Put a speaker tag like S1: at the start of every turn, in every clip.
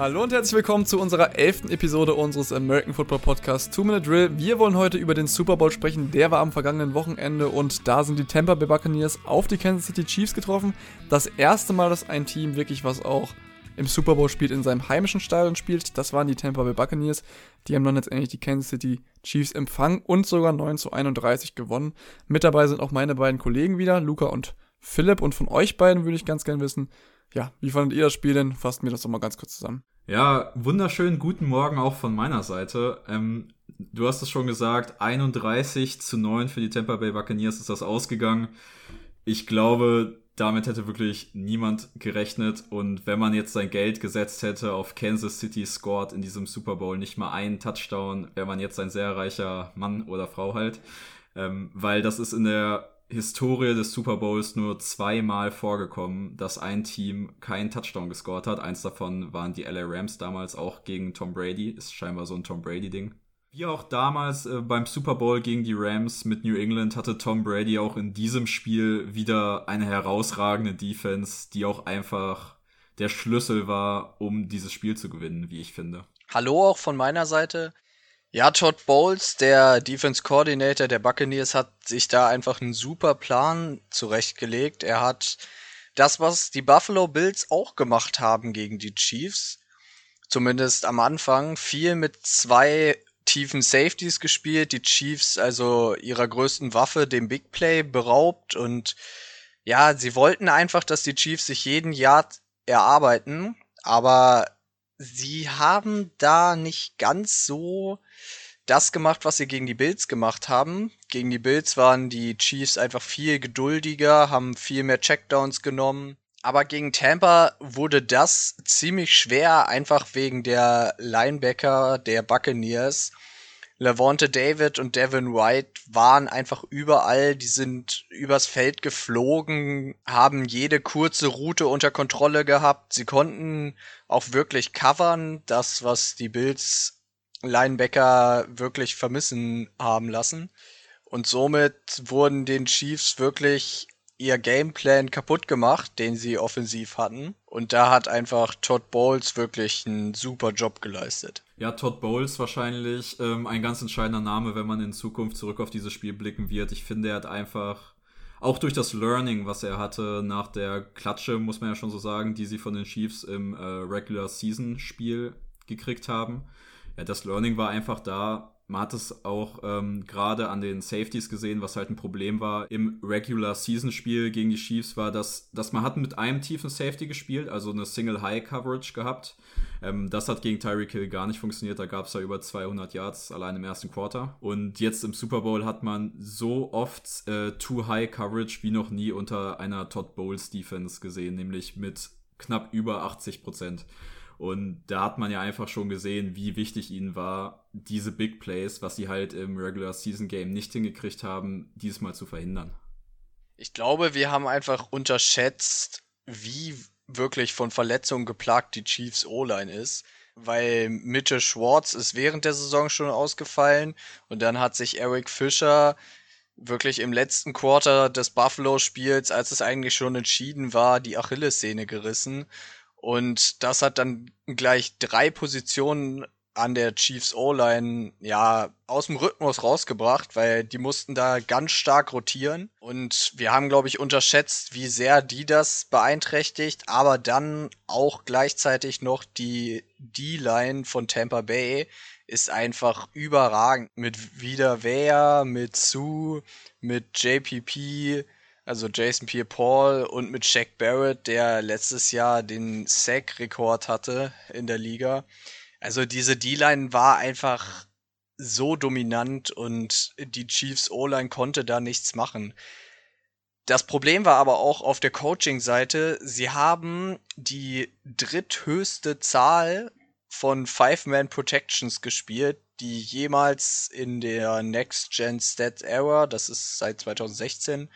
S1: Hallo und herzlich willkommen zu unserer elften Episode unseres American Football Podcasts Two Minute Drill. Wir wollen heute über den Super Bowl sprechen. Der war am vergangenen Wochenende und da sind die Tampa Bay Buccaneers auf die Kansas City Chiefs getroffen. Das erste Mal, dass ein Team wirklich was auch im Super Bowl spielt, in seinem heimischen Stadion spielt. Das waren die Tampa Bay Buccaneers. Die haben dann letztendlich die Kansas City Chiefs empfangen und sogar 9 zu 31 gewonnen. Mit dabei sind auch meine beiden Kollegen wieder, Luca und Philipp. Und von euch beiden würde ich ganz gern wissen, ja, wie fandet ihr das Spiel denn? Fasst mir das doch mal ganz kurz zusammen.
S2: Ja, wunderschönen guten Morgen auch von meiner Seite. Ähm, du hast es schon gesagt, 31 zu 9 für die Tampa Bay Buccaneers ist das ausgegangen. Ich glaube, damit hätte wirklich niemand gerechnet. Und wenn man jetzt sein Geld gesetzt hätte auf Kansas City scored in diesem Super Bowl nicht mal einen Touchdown, wäre man jetzt ein sehr reicher Mann oder Frau halt. Ähm, weil das ist in der Historie des Super Bowls nur zweimal vorgekommen, dass ein Team keinen Touchdown gescored hat. Eins davon waren die LA Rams damals auch gegen Tom Brady. Ist scheinbar so ein Tom Brady-Ding. Wie auch damals äh, beim Super Bowl gegen die Rams mit New England hatte Tom Brady auch in diesem Spiel wieder eine herausragende Defense, die auch einfach der Schlüssel war, um dieses Spiel zu gewinnen, wie ich finde.
S3: Hallo auch von meiner Seite. Ja, Todd Bowles, der Defense Coordinator der Buccaneers, hat sich da einfach einen super Plan zurechtgelegt. Er hat das, was die Buffalo Bills auch gemacht haben gegen die Chiefs, zumindest am Anfang, viel mit zwei tiefen Safeties gespielt, die Chiefs also ihrer größten Waffe, dem Big Play, beraubt. Und ja, sie wollten einfach, dass die Chiefs sich jeden Yard erarbeiten, aber sie haben da nicht ganz so das gemacht, was sie gegen die Bills gemacht haben. Gegen die Bills waren die Chiefs einfach viel geduldiger, haben viel mehr Checkdowns genommen. Aber gegen Tampa wurde das ziemlich schwer, einfach wegen der Linebacker der Buccaneers. Lavonte David und Devin White waren einfach überall, die sind übers Feld geflogen, haben jede kurze Route unter Kontrolle gehabt. Sie konnten auch wirklich covern, das, was die Bills Linebacker wirklich vermissen haben lassen. Und somit wurden den Chiefs wirklich ihr Gameplan kaputt gemacht, den sie offensiv hatten. Und da hat einfach Todd Bowles wirklich einen super Job geleistet.
S2: Ja, Todd Bowles wahrscheinlich ähm, ein ganz entscheidender Name, wenn man in Zukunft zurück auf dieses Spiel blicken wird. Ich finde, er hat einfach auch durch das Learning, was er hatte nach der Klatsche, muss man ja schon so sagen, die sie von den Chiefs im äh, Regular Season Spiel gekriegt haben. Ja, das Learning war einfach da, man hat es auch ähm, gerade an den Safeties gesehen, was halt ein Problem war im Regular Season Spiel gegen die Chiefs war, dass, dass man hat mit einem tiefen Safety gespielt, also eine Single High Coverage gehabt. Ähm, das hat gegen Tyreek Hill gar nicht funktioniert, da gab es ja über 200 Yards allein im ersten Quarter. Und jetzt im Super Bowl hat man so oft äh, Too High Coverage wie noch nie unter einer Todd Bowles Defense gesehen, nämlich mit knapp über 80 Prozent. Und da hat man ja einfach schon gesehen, wie wichtig ihnen war, diese Big Plays, was sie halt im Regular Season Game nicht hingekriegt haben, diesmal zu verhindern.
S3: Ich glaube, wir haben einfach unterschätzt, wie wirklich von Verletzungen geplagt die Chiefs O-Line ist. Weil Mitchell Schwartz ist während der Saison schon ausgefallen und dann hat sich Eric Fischer wirklich im letzten Quarter des Buffalo-Spiels, als es eigentlich schon entschieden war, die Achillessehne gerissen. Und das hat dann gleich drei Positionen an der Chiefs O-Line ja aus dem Rhythmus rausgebracht, weil die mussten da ganz stark rotieren. Und wir haben glaube ich unterschätzt, wie sehr die das beeinträchtigt, aber dann auch gleichzeitig noch die D-Line von Tampa Bay ist einfach überragend. Mit Vida Vea, mit Sue, mit JPP, also Jason Pierre-Paul und mit Shaq Barrett, der letztes Jahr den Sack-Rekord hatte in der Liga. Also diese D-Line war einfach so dominant und die Chiefs O-Line konnte da nichts machen. Das Problem war aber auch auf der Coaching-Seite, sie haben die dritthöchste Zahl von Five-Man-Protections gespielt, die jemals in der Next-Gen Stat Era, das ist seit 2016,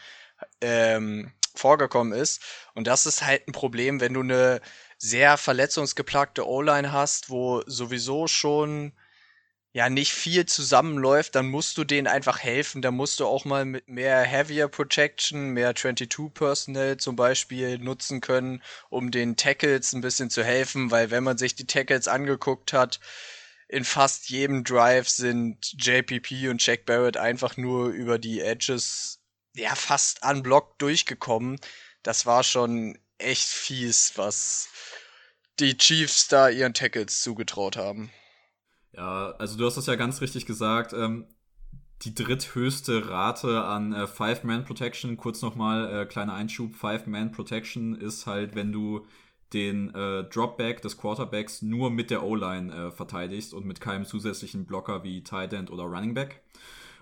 S3: ähm, vorgekommen ist. Und das ist halt ein Problem, wenn du eine sehr verletzungsgeplagte O-Line hast, wo sowieso schon ja nicht viel zusammenläuft, dann musst du denen einfach helfen. Da musst du auch mal mit mehr Heavier Protection, mehr 22 Personnel zum Beispiel nutzen können, um den Tackles ein bisschen zu helfen, weil wenn man sich die Tackles angeguckt hat, in fast jedem Drive sind JPP und Jack Barrett einfach nur über die Edges ja fast unblocked durchgekommen. Das war schon echt fies, was die Chiefs da ihren Tackles zugetraut haben.
S2: Ja, also du hast das ja ganz richtig gesagt. Ähm, die dritthöchste Rate an äh, Five-Man-Protection, kurz nochmal, äh, kleiner Einschub, Five-Man-Protection ist halt, wenn du den äh, Dropback des Quarterbacks nur mit der O-Line äh, verteidigst und mit keinem zusätzlichen Blocker wie Tight End oder Running Back.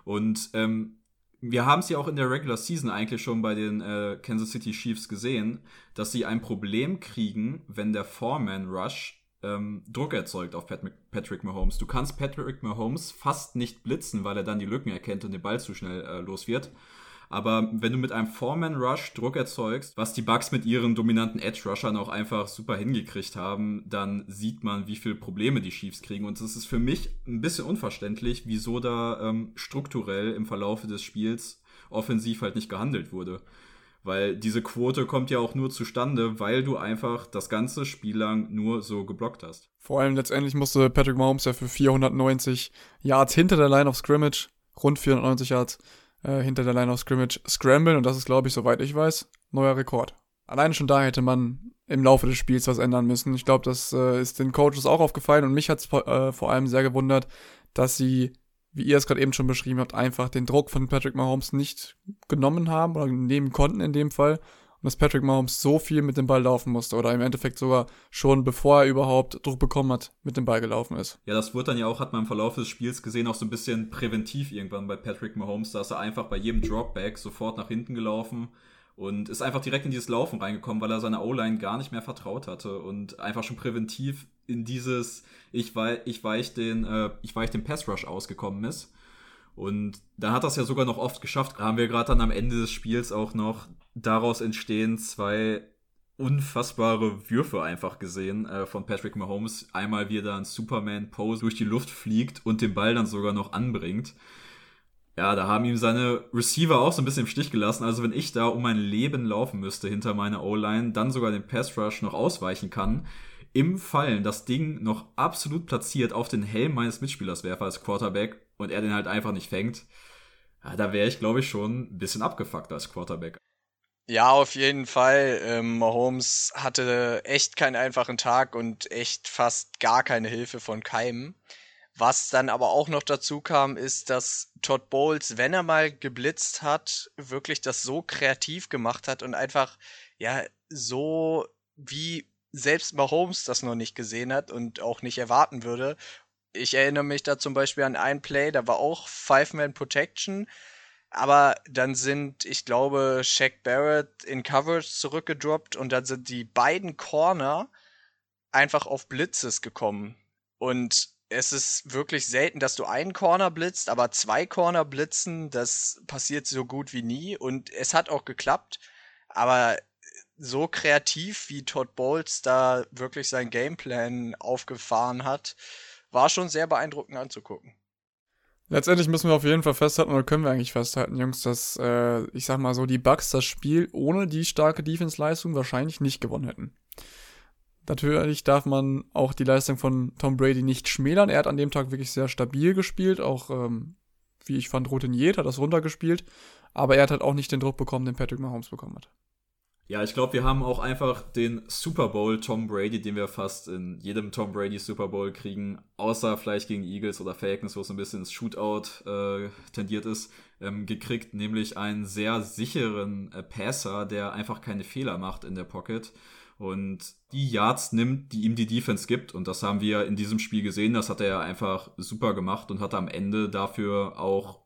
S2: Und ähm, wir haben es ja auch in der Regular Season eigentlich schon bei den äh, Kansas City Chiefs gesehen, dass sie ein Problem kriegen, wenn der Foreman Rush ähm, Druck erzeugt auf Pat Patrick Mahomes. Du kannst Patrick Mahomes fast nicht blitzen, weil er dann die Lücken erkennt und den Ball zu schnell äh, los wird. Aber wenn du mit einem Foreman-Rush Druck erzeugst, was die Bucks mit ihren dominanten Edge-Rushern auch einfach super hingekriegt haben, dann sieht man, wie viele Probleme die Chiefs kriegen. Und es ist für mich ein bisschen unverständlich, wieso da ähm, strukturell im Verlauf des Spiels offensiv halt nicht gehandelt wurde. Weil diese Quote kommt ja auch nur zustande, weil du einfach das ganze Spiel lang nur so geblockt hast.
S1: Vor allem letztendlich musste Patrick Mahomes ja für 490 Yards hinter der Line of Scrimmage, rund 490 Yards, äh, hinter der Line of Scrimmage scramblen und das ist, glaube ich, soweit ich weiß, neuer Rekord. Alleine schon da hätte man im Laufe des Spiels was ändern müssen. Ich glaube, das äh, ist den Coaches auch aufgefallen und mich hat es äh, vor allem sehr gewundert, dass sie, wie ihr es gerade eben schon beschrieben habt, einfach den Druck von Patrick Mahomes nicht genommen haben oder nehmen konnten in dem Fall und dass Patrick Mahomes so viel mit dem Ball laufen musste oder im Endeffekt sogar schon bevor er überhaupt Druck bekommen hat, mit dem Ball gelaufen ist.
S2: Ja, das wurde dann ja auch, hat man im Verlauf des Spiels gesehen, auch so ein bisschen präventiv irgendwann bei Patrick Mahomes, da ist er einfach bei jedem Dropback sofort nach hinten gelaufen und ist einfach direkt in dieses Laufen reingekommen, weil er seiner O-Line gar nicht mehr vertraut hatte und einfach schon präventiv in dieses ich weich, ich weich den äh, ich weich den Pass Rush ausgekommen ist. Und da hat das ja sogar noch oft geschafft. Haben wir gerade dann am Ende des Spiels auch noch daraus entstehen zwei unfassbare Würfe einfach gesehen äh, von Patrick Mahomes. Einmal wie er da ein Superman-Pose durch die Luft fliegt und den Ball dann sogar noch anbringt. Ja, da haben ihm seine Receiver auch so ein bisschen im Stich gelassen. Also wenn ich da um mein Leben laufen müsste hinter meiner O-Line, dann sogar den Pass Rush noch ausweichen kann, im Fallen das Ding noch absolut platziert auf den Helm meines Mitspielers werfe als Quarterback und er den halt einfach nicht fängt, ja, da wäre ich, glaube ich, schon ein bisschen abgefuckt als Quarterback.
S3: Ja, auf jeden Fall. Ähm, Mahomes hatte echt keinen einfachen Tag und echt fast gar keine Hilfe von keinem. Was dann aber auch noch dazu kam, ist, dass Todd Bowles, wenn er mal geblitzt hat, wirklich das so kreativ gemacht hat und einfach, ja, so wie selbst Mahomes das noch nicht gesehen hat und auch nicht erwarten würde. Ich erinnere mich da zum Beispiel an ein Play, da war auch Five-Man Protection aber dann sind, ich glaube, Shaq Barrett in Coverage zurückgedroppt und dann sind die beiden Corner einfach auf Blitzes gekommen. Und es ist wirklich selten, dass du einen Corner blitzt, aber zwei Corner blitzen, das passiert so gut wie nie. Und es hat auch geklappt. Aber so kreativ, wie Todd Bowles da wirklich sein Gameplan aufgefahren hat, war schon sehr beeindruckend anzugucken.
S1: Letztendlich müssen wir auf jeden Fall festhalten, oder können wir eigentlich festhalten, Jungs, dass, äh, ich sag mal so, die Bucks das Spiel ohne die starke Defense-Leistung wahrscheinlich nicht gewonnen hätten. Natürlich darf man auch die Leistung von Tom Brady nicht schmälern. Er hat an dem Tag wirklich sehr stabil gespielt, auch, ähm, wie ich fand, routiniert, hat das runtergespielt. Aber er hat halt auch nicht den Druck bekommen, den Patrick Mahomes bekommen hat.
S2: Ja, ich glaube, wir haben auch einfach den Super Bowl Tom Brady, den wir fast in jedem Tom Brady Super Bowl kriegen, außer vielleicht gegen Eagles oder Falcons, wo es ein bisschen ins Shootout äh, tendiert ist, ähm, gekriegt, nämlich einen sehr sicheren äh, Passer, der einfach keine Fehler macht in der Pocket und die Yards nimmt, die ihm die Defense gibt. Und das haben wir in diesem Spiel gesehen. Das hat er einfach super gemacht und hat am Ende dafür auch,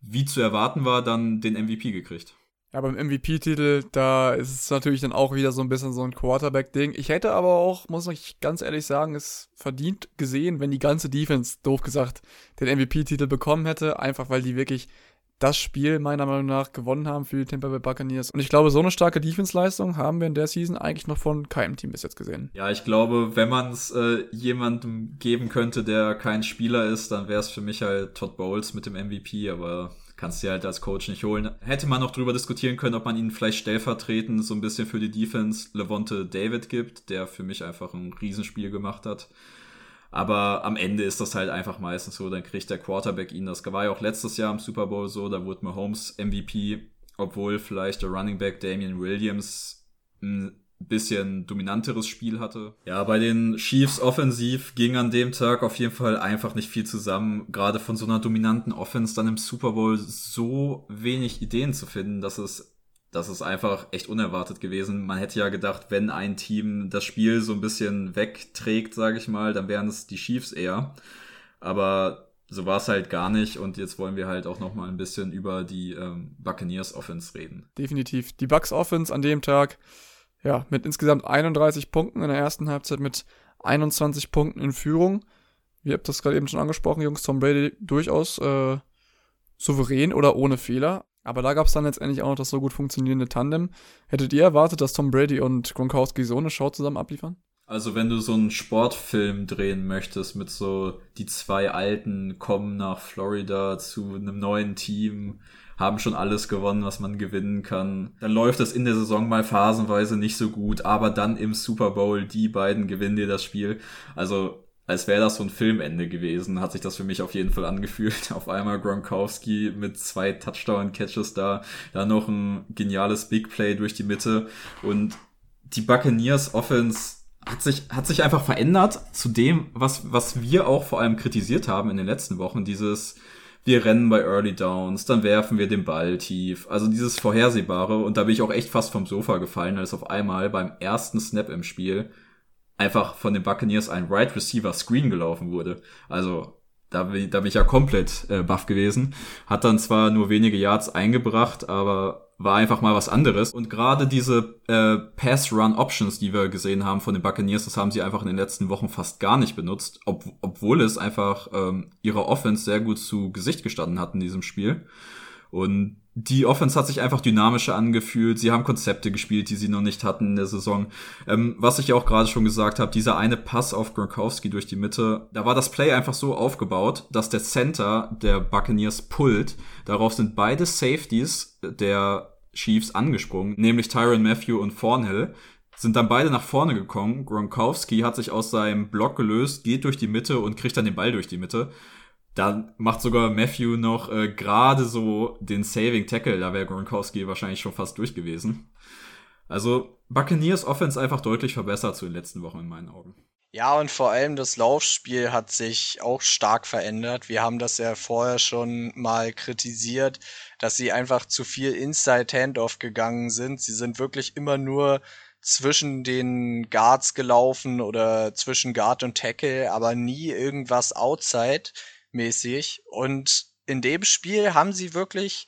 S2: wie zu erwarten war, dann den MVP gekriegt.
S1: Ja, beim MVP-Titel, da ist es natürlich dann auch wieder so ein bisschen so ein Quarterback-Ding. Ich hätte aber auch, muss ich ganz ehrlich sagen, es verdient gesehen, wenn die ganze Defense, doof gesagt, den MVP-Titel bekommen hätte, einfach weil die wirklich das Spiel meiner Meinung nach gewonnen haben für die Tampa Bay Buccaneers. Und ich glaube, so eine starke Defense-Leistung haben wir in der Season eigentlich noch von keinem Team bis jetzt gesehen.
S2: Ja, ich glaube, wenn man es äh, jemandem geben könnte, der kein Spieler ist, dann wäre es für mich halt Todd Bowles mit dem MVP, aber kannst du halt als Coach nicht holen. Hätte man noch drüber diskutieren können, ob man ihn vielleicht stellvertretend so ein bisschen für die Defense Levante David gibt, der für mich einfach ein Riesenspiel gemacht hat. Aber am Ende ist das halt einfach meistens so, dann kriegt der Quarterback ihn. Das war ja auch letztes Jahr im Super Bowl so, da wurde Mahomes MVP, obwohl vielleicht der Running Back Damian Williams ein bisschen dominanteres Spiel hatte. Ja, bei den Chiefs offensiv ging an dem Tag auf jeden Fall einfach nicht viel zusammen. Gerade von so einer dominanten Offense dann im Super Bowl so wenig Ideen zu finden, dass es das ist einfach echt unerwartet gewesen. Man hätte ja gedacht, wenn ein Team das Spiel so ein bisschen wegträgt, sage ich mal, dann wären es die Chiefs eher. Aber so war es halt gar nicht und jetzt wollen wir halt auch noch mal ein bisschen über die ähm, Buccaneers Offense reden.
S1: Definitiv. Die Bucks Offense an dem Tag, ja, mit insgesamt 31 Punkten in der ersten Halbzeit mit 21 Punkten in Führung. Ihr habt das gerade eben schon angesprochen, Jungs, Tom Brady durchaus äh, souverän oder ohne Fehler. Aber da gab es dann letztendlich auch noch das so gut funktionierende Tandem. Hättet ihr erwartet, dass Tom Brady und Gronkowski so eine Show zusammen abliefern?
S2: Also wenn du so einen Sportfilm drehen möchtest mit so die zwei Alten kommen nach Florida zu einem neuen Team, haben schon alles gewonnen, was man gewinnen kann. Dann läuft das in der Saison mal phasenweise nicht so gut, aber dann im Super Bowl die beiden gewinnen dir das Spiel. Also als wäre das so ein Filmende gewesen, hat sich das für mich auf jeden Fall angefühlt. Auf einmal Gronkowski mit zwei Touchdown-Catches da, dann noch ein geniales Big Play durch die Mitte und die Buccaneers Offense hat sich, hat sich einfach verändert zu dem, was, was wir auch vor allem kritisiert haben in den letzten Wochen, dieses, wir rennen bei Early Downs, dann werfen wir den Ball tief. Also dieses Vorhersehbare. Und da bin ich auch echt fast vom Sofa gefallen, als auf einmal beim ersten Snap im Spiel einfach von den Buccaneers ein Right Receiver Screen gelaufen wurde. Also da bin, da bin ich ja komplett äh, baff gewesen. Hat dann zwar nur wenige Yards eingebracht, aber war einfach mal was anderes. Und gerade diese äh, Pass-Run-Options, die wir gesehen haben von den Buccaneers, das haben sie einfach in den letzten Wochen fast gar nicht benutzt, ob, obwohl es einfach ähm, ihrer Offense sehr gut zu Gesicht gestanden hat in diesem Spiel. Und die Offense hat sich einfach dynamischer angefühlt. Sie haben Konzepte gespielt, die sie noch nicht hatten in der Saison. Ähm, was ich auch gerade schon gesagt habe, dieser eine Pass auf Gronkowski durch die Mitte, da war das Play einfach so aufgebaut, dass der Center der Buccaneers pullt. Darauf sind beide Safeties der Chiefs angesprungen, nämlich Tyron Matthew und Thornhill sind dann beide nach vorne gekommen. Gronkowski hat sich aus seinem Block gelöst, geht durch die Mitte und kriegt dann den Ball durch die Mitte. Da macht sogar Matthew noch äh, gerade so den Saving Tackle. Da wäre Gronkowski wahrscheinlich schon fast durch gewesen. Also Buccaneers Offense einfach deutlich verbessert zu den letzten Wochen in meinen Augen.
S3: Ja, und vor allem das Laufspiel hat sich auch stark verändert. Wir haben das ja vorher schon mal kritisiert, dass sie einfach zu viel Inside Handoff gegangen sind. Sie sind wirklich immer nur zwischen den Guards gelaufen oder zwischen Guard und Tackle, aber nie irgendwas outside mäßig. Und in dem Spiel haben sie wirklich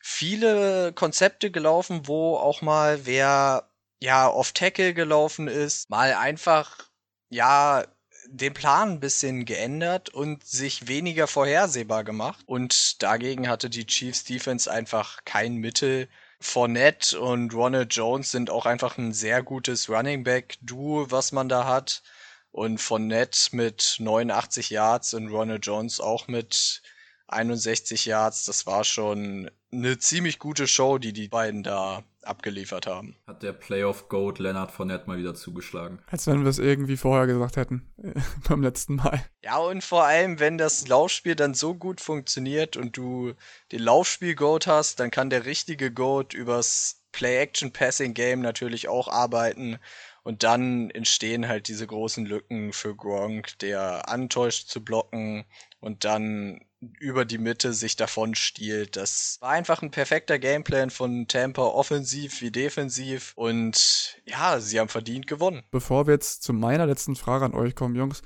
S3: viele Konzepte gelaufen, wo auch mal wer ja off Tackle gelaufen ist, mal einfach ja den Plan ein bisschen geändert und sich weniger vorhersehbar gemacht. Und dagegen hatte die Chiefs Defense einfach kein Mittel. Fournette und Ronald Jones sind auch einfach ein sehr gutes Running Back Duo, was man da hat. Und von Nett mit 89 Yards und Ronald Jones auch mit 61 Yards. Das war schon eine ziemlich gute Show, die die beiden da abgeliefert haben.
S2: Hat der Playoff Goat Leonard Fournette mal wieder zugeschlagen.
S1: Als wenn wir es irgendwie vorher gesagt hätten, beim letzten Mal.
S3: Ja, und vor allem, wenn das Laufspiel dann so gut funktioniert und du den Laufspiel-Goat hast, dann kann der richtige Goat übers Play-Action-Passing-Game natürlich auch arbeiten und dann entstehen halt diese großen Lücken für Gronk, der antäuscht zu blocken und dann über die Mitte sich davon stiehlt. Das war einfach ein perfekter Gameplan von Tampa, offensiv wie defensiv. Und ja, sie haben verdient gewonnen.
S1: Bevor wir jetzt zu meiner letzten Frage an euch kommen, Jungs,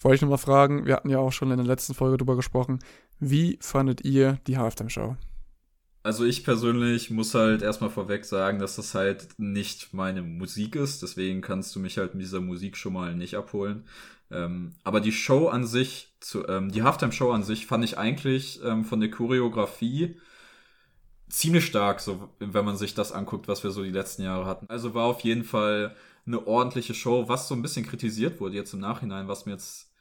S1: wollte ich nochmal fragen, wir hatten ja auch schon in der letzten Folge drüber gesprochen, wie fandet ihr die Halftime-Show?
S2: Also ich persönlich muss halt erstmal vorweg sagen, dass das halt nicht meine Musik ist. Deswegen kannst du mich halt mit dieser Musik schon mal nicht abholen. Ähm, aber die Show an sich, zu, ähm, die Halftime-Show an sich fand ich eigentlich ähm, von der Choreografie ziemlich stark, so wenn man sich das anguckt, was wir so die letzten Jahre hatten. Also war auf jeden Fall eine ordentliche Show, was so ein bisschen kritisiert wurde jetzt im Nachhinein, was mir jetzt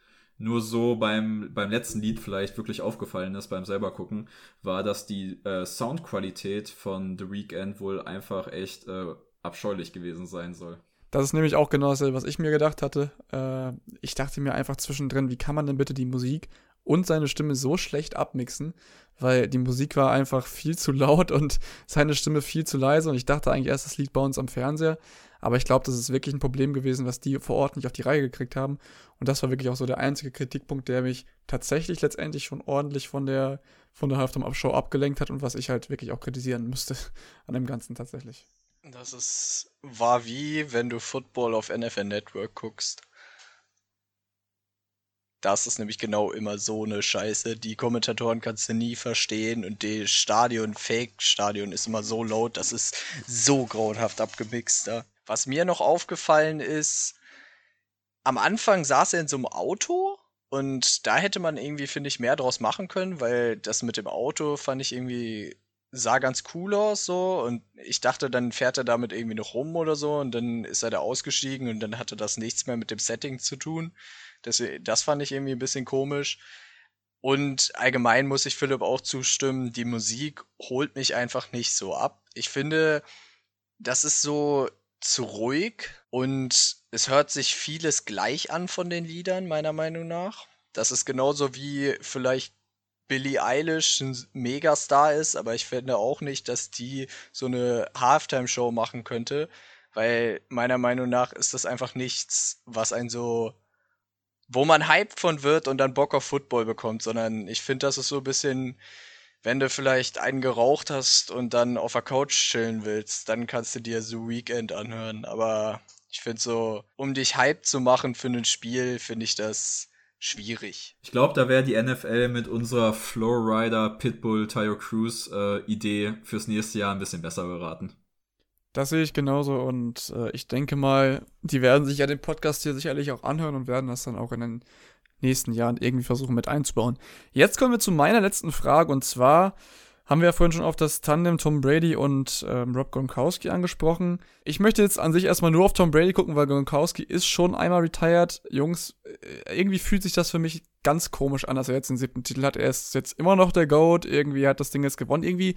S2: nur so beim, beim letzten Lied vielleicht wirklich aufgefallen ist, beim selber gucken, war, dass die äh, Soundqualität von The Weeknd wohl einfach echt äh, abscheulich gewesen sein soll.
S1: Das ist nämlich auch genau dasselbe, was ich mir gedacht hatte. Äh, ich dachte mir einfach zwischendrin, wie kann man denn bitte die Musik und seine Stimme so schlecht abmixen, weil die Musik war einfach viel zu laut und seine Stimme viel zu leise und ich dachte eigentlich erst, das liegt bei uns am Fernseher, aber ich glaube, das ist wirklich ein Problem gewesen, was die vor Ort nicht auf die Reihe gekriegt haben und das war wirklich auch so der einzige Kritikpunkt, der mich tatsächlich letztendlich schon ordentlich von der von der Halftime Show abgelenkt hat und was ich halt wirklich auch kritisieren müsste an dem Ganzen tatsächlich.
S3: Das ist war wie wenn du Football auf NFL Network guckst. Das ist nämlich genau immer so eine Scheiße. Die Kommentatoren kannst du nie verstehen und die Stadion, Fake-Stadion ist immer so laut, das ist so grauenhaft abgemixt da. Was mir noch aufgefallen ist, am Anfang saß er in so einem Auto und da hätte man irgendwie, finde ich, mehr draus machen können, weil das mit dem Auto fand ich irgendwie sah ganz cool aus so und ich dachte, dann fährt er damit irgendwie noch rum oder so und dann ist er da ausgestiegen und dann hatte das nichts mehr mit dem Setting zu tun. Das, das fand ich irgendwie ein bisschen komisch. Und allgemein muss ich Philipp auch zustimmen, die Musik holt mich einfach nicht so ab. Ich finde, das ist so zu ruhig und es hört sich vieles gleich an von den Liedern, meiner Meinung nach. Das ist genauso wie vielleicht Billie Eilish ein Megastar ist, aber ich finde auch nicht, dass die so eine Halftime-Show machen könnte, weil meiner Meinung nach ist das einfach nichts, was ein so, wo man hyped von wird und dann Bock auf Football bekommt, sondern ich finde, das ist so ein bisschen, wenn du vielleicht einen geraucht hast und dann auf der Couch chillen willst, dann kannst du dir so Weekend anhören, aber ich finde so, um dich hyped zu machen für ein Spiel, finde ich das schwierig.
S2: Ich glaube, da wäre die NFL mit unserer Flowrider Pitbull Tayo Cruz äh, Idee fürs nächste Jahr ein bisschen besser beraten.
S1: Das sehe ich genauso und äh, ich denke mal, die werden sich ja den Podcast hier sicherlich auch anhören und werden das dann auch in den nächsten Jahren irgendwie versuchen mit einzubauen. Jetzt kommen wir zu meiner letzten Frage und zwar haben wir ja vorhin schon auf das Tandem Tom Brady und ähm, Rob Gronkowski angesprochen. Ich möchte jetzt an sich erstmal nur auf Tom Brady gucken, weil Gronkowski ist schon einmal retired. Jungs, äh, irgendwie fühlt sich das für mich ganz komisch an, dass er jetzt den siebten Titel hat. Er ist jetzt immer noch der GOAT. Irgendwie hat das Ding jetzt gewonnen. Irgendwie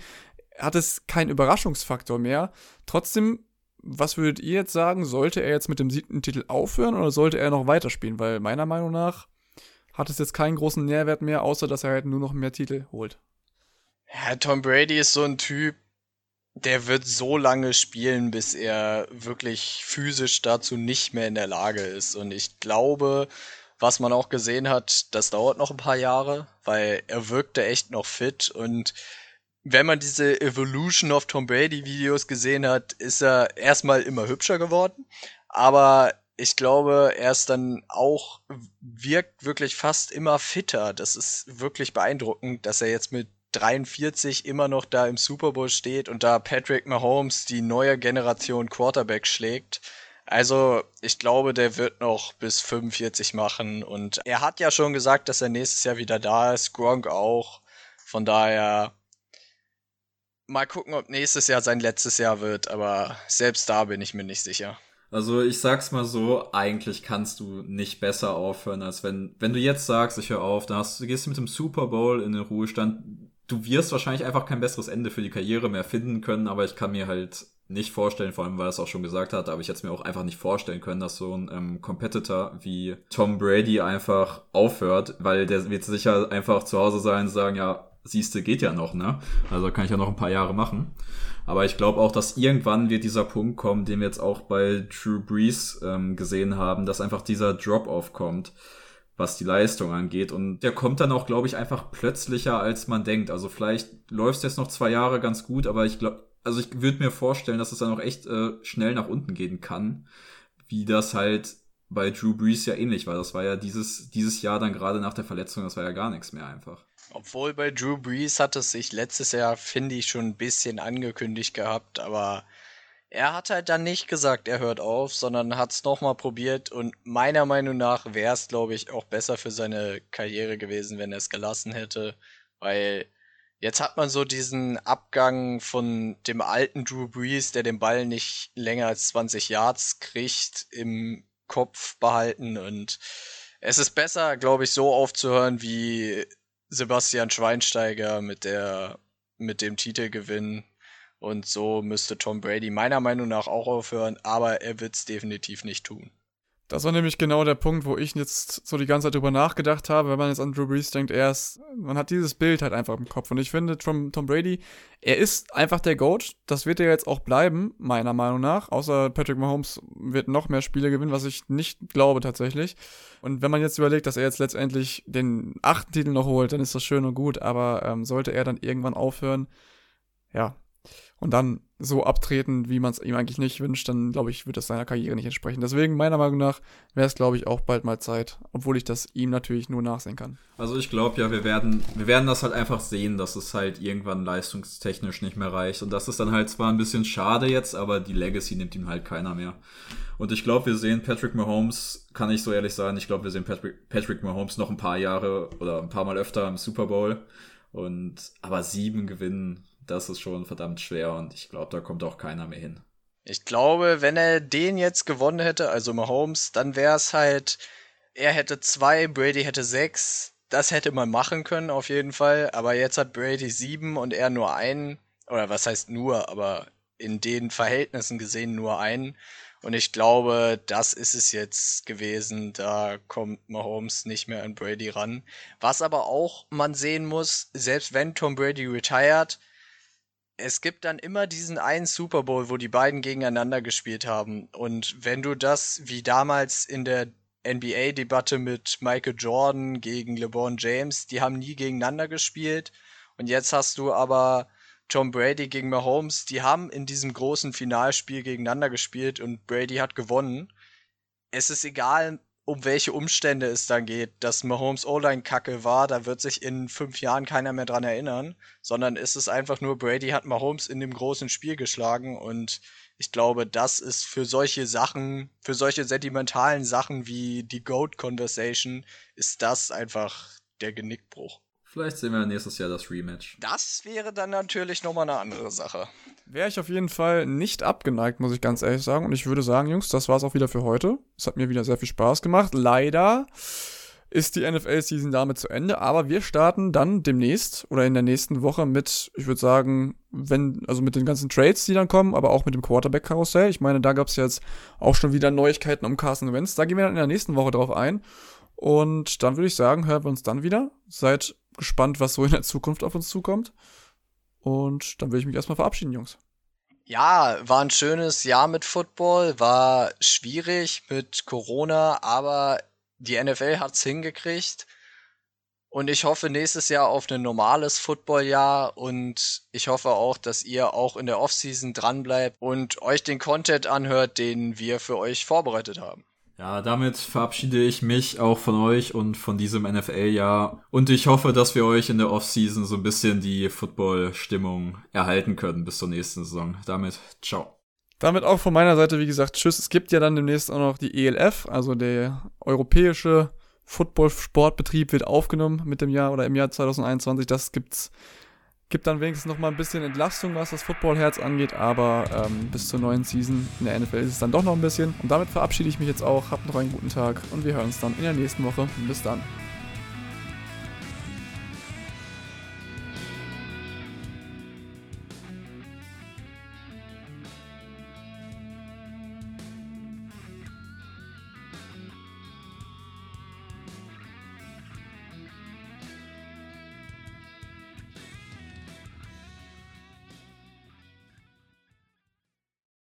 S1: hat es keinen Überraschungsfaktor mehr. Trotzdem was würdet ihr jetzt sagen? Sollte er jetzt mit dem siebten Titel aufhören oder sollte er noch weiterspielen? Weil meiner Meinung nach hat es jetzt keinen großen Nährwert mehr, außer dass er halt nur noch mehr Titel holt.
S3: Ja, Tom Brady ist so ein Typ, der wird so lange spielen, bis er wirklich physisch dazu nicht mehr in der Lage ist. Und ich glaube, was man auch gesehen hat, das dauert noch ein paar Jahre, weil er wirkte echt noch fit. Und wenn man diese Evolution of Tom Brady Videos gesehen hat, ist er erstmal immer hübscher geworden. Aber ich glaube, er ist dann auch, wirkt wirklich fast immer fitter. Das ist wirklich beeindruckend, dass er jetzt mit 43 immer noch da im Super Bowl steht und da Patrick Mahomes die neue Generation Quarterback schlägt. Also, ich glaube, der wird noch bis 45 machen und er hat ja schon gesagt, dass er nächstes Jahr wieder da ist, Gronk auch. Von daher mal gucken, ob nächstes Jahr sein letztes Jahr wird, aber selbst da bin ich mir nicht sicher.
S2: Also ich sag's mal so, eigentlich kannst du nicht besser aufhören, als wenn, wenn du jetzt sagst, ich höre auf, dann hast, du gehst mit dem Super Bowl in den Ruhestand, du wirst wahrscheinlich einfach kein besseres Ende für die Karriere mehr finden können, aber ich kann mir halt nicht vorstellen, vor allem weil er es auch schon gesagt hat, aber ich hätte es mir auch einfach nicht vorstellen können, dass so ein ähm, Competitor wie Tom Brady einfach aufhört, weil der wird sicher einfach zu Hause sein und sagen, ja, siehste, geht ja noch, ne? Also kann ich ja noch ein paar Jahre machen. Aber ich glaube auch, dass irgendwann wird dieser Punkt kommen, den wir jetzt auch bei Drew Brees ähm, gesehen haben, dass einfach dieser Drop-off kommt was die Leistung angeht. Und der kommt dann auch, glaube ich, einfach plötzlicher, als man denkt. Also vielleicht läuft es jetzt noch zwei Jahre ganz gut, aber ich glaube, also ich würde mir vorstellen, dass es dann auch echt äh, schnell nach unten gehen kann, wie das halt bei Drew Brees ja ähnlich war. Das war ja dieses, dieses Jahr dann gerade nach der Verletzung, das war ja gar nichts mehr einfach.
S3: Obwohl bei Drew Brees hat es sich letztes Jahr, finde ich, schon ein bisschen angekündigt gehabt, aber er hat halt dann nicht gesagt, er hört auf, sondern hat es nochmal probiert und meiner Meinung nach wäre es, glaube ich, auch besser für seine Karriere gewesen, wenn er es gelassen hätte, weil Jetzt hat man so diesen Abgang von dem alten Drew Brees, der den Ball nicht länger als 20 Yards kriegt, im Kopf behalten und es ist besser, glaube ich, so aufzuhören wie Sebastian Schweinsteiger mit der mit dem Titelgewinn und so müsste Tom Brady meiner Meinung nach auch aufhören, aber er wird es definitiv nicht tun.
S1: Das war nämlich genau der Punkt, wo ich jetzt so die ganze Zeit drüber nachgedacht habe, wenn man jetzt an Drew Brees denkt, er ist, man hat dieses Bild halt einfach im Kopf. Und ich finde, Tom, Tom Brady, er ist einfach der GOAT. Das wird er jetzt auch bleiben, meiner Meinung nach. Außer Patrick Mahomes wird noch mehr Spiele gewinnen, was ich nicht glaube tatsächlich. Und wenn man jetzt überlegt, dass er jetzt letztendlich den achten Titel noch holt, dann ist das schön und gut. Aber ähm, sollte er dann irgendwann aufhören, ja, und dann so abtreten, wie man es ihm eigentlich nicht wünscht, dann glaube ich, wird das seiner Karriere nicht entsprechen. Deswegen, meiner Meinung nach, wäre es, glaube ich, auch bald mal Zeit, obwohl ich das ihm natürlich nur nachsehen kann.
S2: Also ich glaube ja, wir werden, wir werden das halt einfach sehen, dass es halt irgendwann leistungstechnisch nicht mehr reicht. Und das ist dann halt zwar ein bisschen schade jetzt, aber die Legacy nimmt ihm halt keiner mehr. Und ich glaube, wir sehen Patrick Mahomes, kann ich so ehrlich sagen, ich glaube, wir sehen Patrick, Patrick Mahomes noch ein paar Jahre oder ein paar Mal öfter im Super Bowl. Und aber sieben gewinnen das ist schon verdammt schwer und ich glaube, da kommt auch keiner mehr hin.
S3: Ich glaube, wenn er den jetzt gewonnen hätte, also Mahomes, dann wäre es halt, er hätte zwei, Brady hätte sechs. Das hätte man machen können, auf jeden Fall. Aber jetzt hat Brady sieben und er nur einen. Oder was heißt nur, aber in den Verhältnissen gesehen nur einen. Und ich glaube, das ist es jetzt gewesen. Da kommt Mahomes nicht mehr an Brady ran. Was aber auch man sehen muss, selbst wenn Tom Brady retired, es gibt dann immer diesen einen Super Bowl, wo die beiden gegeneinander gespielt haben. Und wenn du das wie damals in der NBA-Debatte mit Michael Jordan gegen LeBron James, die haben nie gegeneinander gespielt. Und jetzt hast du aber Tom Brady gegen Mahomes, die haben in diesem großen Finalspiel gegeneinander gespielt und Brady hat gewonnen. Es ist egal, um welche Umstände es dann geht, dass Mahomes O-Line kacke war, da wird sich in fünf Jahren keiner mehr dran erinnern, sondern ist es einfach nur, Brady hat Mahomes in dem großen Spiel geschlagen und ich glaube, das ist für solche Sachen, für solche sentimentalen Sachen wie die Goat Conversation, ist das einfach der Genickbruch.
S2: Vielleicht sehen wir nächstes Jahr das Rematch.
S3: Das wäre dann natürlich nochmal eine andere Sache.
S1: Wäre ich auf jeden Fall nicht abgeneigt, muss ich ganz ehrlich sagen. Und ich würde sagen, Jungs, das war es auch wieder für heute. Es hat mir wieder sehr viel Spaß gemacht. Leider ist die NFL-Season damit zu Ende, aber wir starten dann demnächst oder in der nächsten Woche mit, ich würde sagen, wenn, also mit den ganzen Trades, die dann kommen, aber auch mit dem Quarterback-Karussell. Ich meine, da gab es jetzt auch schon wieder Neuigkeiten um Carson Wentz. Da gehen wir dann in der nächsten Woche drauf ein. Und dann würde ich sagen, hören wir uns dann wieder. Seid gespannt, was so in der Zukunft auf uns zukommt. Und dann will ich mich erstmal verabschieden, Jungs.
S3: Ja, war ein schönes Jahr mit Football, war schwierig mit Corona, aber die NFL hat's hingekriegt. Und ich hoffe nächstes Jahr auf ein normales Footballjahr und ich hoffe auch, dass ihr auch in der Offseason dranbleibt und euch den Content anhört, den wir für euch vorbereitet haben.
S2: Ja, damit verabschiede ich mich auch von euch und von diesem NFL-Jahr. Und ich hoffe, dass wir euch in der Offseason so ein bisschen die Football-Stimmung erhalten können bis zur nächsten Saison. Damit, ciao.
S1: Damit auch von meiner Seite, wie gesagt, tschüss. Es gibt ja dann demnächst auch noch die ELF, also der europäische Football-Sportbetrieb wird aufgenommen mit dem Jahr oder im Jahr 2021. Das gibt's Gibt dann wenigstens noch mal ein bisschen Entlastung, was das Footballherz angeht, aber ähm, bis zur neuen Season in der NFL ist es dann doch noch ein bisschen. Und damit verabschiede ich mich jetzt auch. Habt noch einen guten Tag und wir hören uns dann in der nächsten Woche. Bis dann.